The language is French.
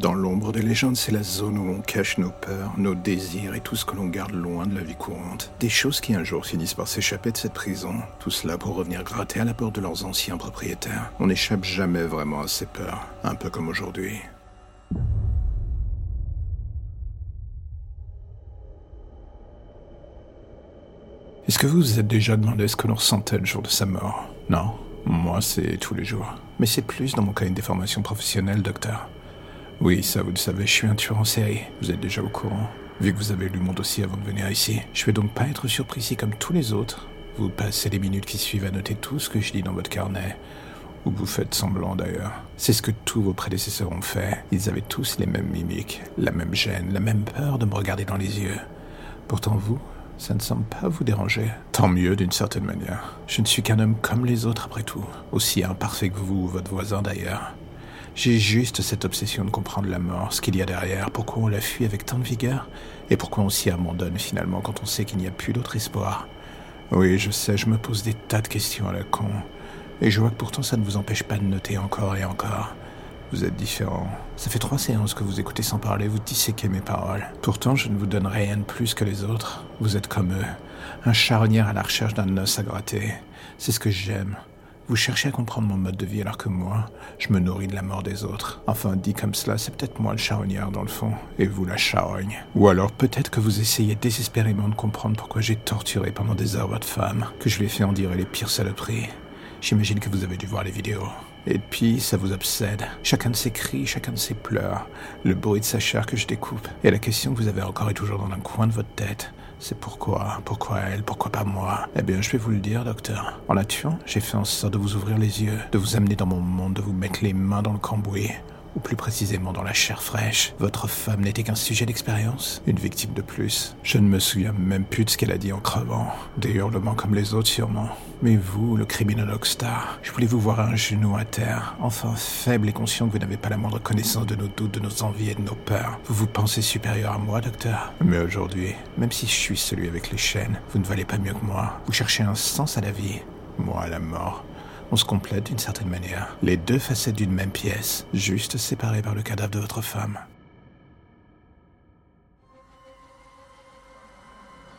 Dans l'ombre des légendes, c'est la zone où on cache nos peurs, nos désirs et tout ce que l'on garde loin de la vie courante. Des choses qui un jour finissent par s'échapper de cette prison. Tout cela pour revenir gratter à la porte de leurs anciens propriétaires. On n'échappe jamais vraiment à ces peurs, un peu comme aujourd'hui. Est-ce que vous vous êtes déjà demandé ce que l'on ressentait le jour de sa mort? Non? Moi, c'est tous les jours. Mais c'est plus dans mon cas une déformation professionnelle, docteur. Oui, ça vous le savez, je suis un tueur en série. Vous êtes déjà au courant. Vu que vous avez lu mon dossier avant de venir ici, je vais donc pas être surpris si, comme tous les autres, vous passez les minutes qui suivent à noter tout ce que je dis dans votre carnet. Ou vous faites semblant d'ailleurs. C'est ce que tous vos prédécesseurs ont fait. Ils avaient tous les mêmes mimiques, la même gêne, la même peur de me regarder dans les yeux. Pourtant vous, ça ne semble pas vous déranger. Tant mieux d'une certaine manière. Je ne suis qu'un homme comme les autres après tout. Aussi imparfait que vous ou votre voisin d'ailleurs. J'ai juste cette obsession de comprendre la mort, ce qu'il y a derrière, pourquoi on la fuit avec tant de vigueur, et pourquoi on s'y abandonne finalement quand on sait qu'il n'y a plus d'autre espoir. Oui, je sais, je me pose des tas de questions à la con, et je vois que pourtant ça ne vous empêche pas de noter encore et encore. Vous êtes différent. Ça fait trois séances que vous écoutez sans parler, vous disséquez mes paroles. Pourtant, je ne vous donne rien de plus que les autres. Vous êtes comme eux, un charnière à la recherche d'un os à gratter. C'est ce que j'aime. Vous cherchez à comprendre mon mode de vie alors que moi, je me nourris de la mort des autres. Enfin, dit comme cela, c'est peut-être moi le charognard dans le fond, et vous la charogne. Ou alors peut-être que vous essayez désespérément de comprendre pourquoi j'ai torturé pendant des heures votre femme, que je lui ai fait endurer les pires saloperies. J'imagine que vous avez dû voir les vidéos. Et puis, ça vous obsède. Chacun de ses cris, chacun de ses pleurs, le bruit de sa chair que je découpe. Et la question que vous avez encore est toujours dans un coin de votre tête. C'est pourquoi Pourquoi elle Pourquoi pas moi? Eh bien, je vais vous le dire, docteur. En la tuant, j'ai fait en sorte de vous ouvrir les yeux, de vous amener dans mon monde, de vous mettre les mains dans le cambouis ou plus précisément dans la chair fraîche. Votre femme n'était qu'un sujet d'expérience, une victime de plus. Je ne me souviens même plus de ce qu'elle a dit en crevant, des hurlements comme les autres sûrement. Mais vous, le criminologue star, je voulais vous voir un genou à terre, enfin faible et conscient que vous n'avez pas la moindre connaissance de nos doutes, de nos envies et de nos peurs. Vous vous pensez supérieur à moi, docteur? Mais aujourd'hui, même si je suis celui avec les chaînes, vous ne valez pas mieux que moi. Vous cherchez un sens à la vie, moi à la mort. On se complète d'une certaine manière. Les deux facettes d'une même pièce, juste séparées par le cadavre de votre femme.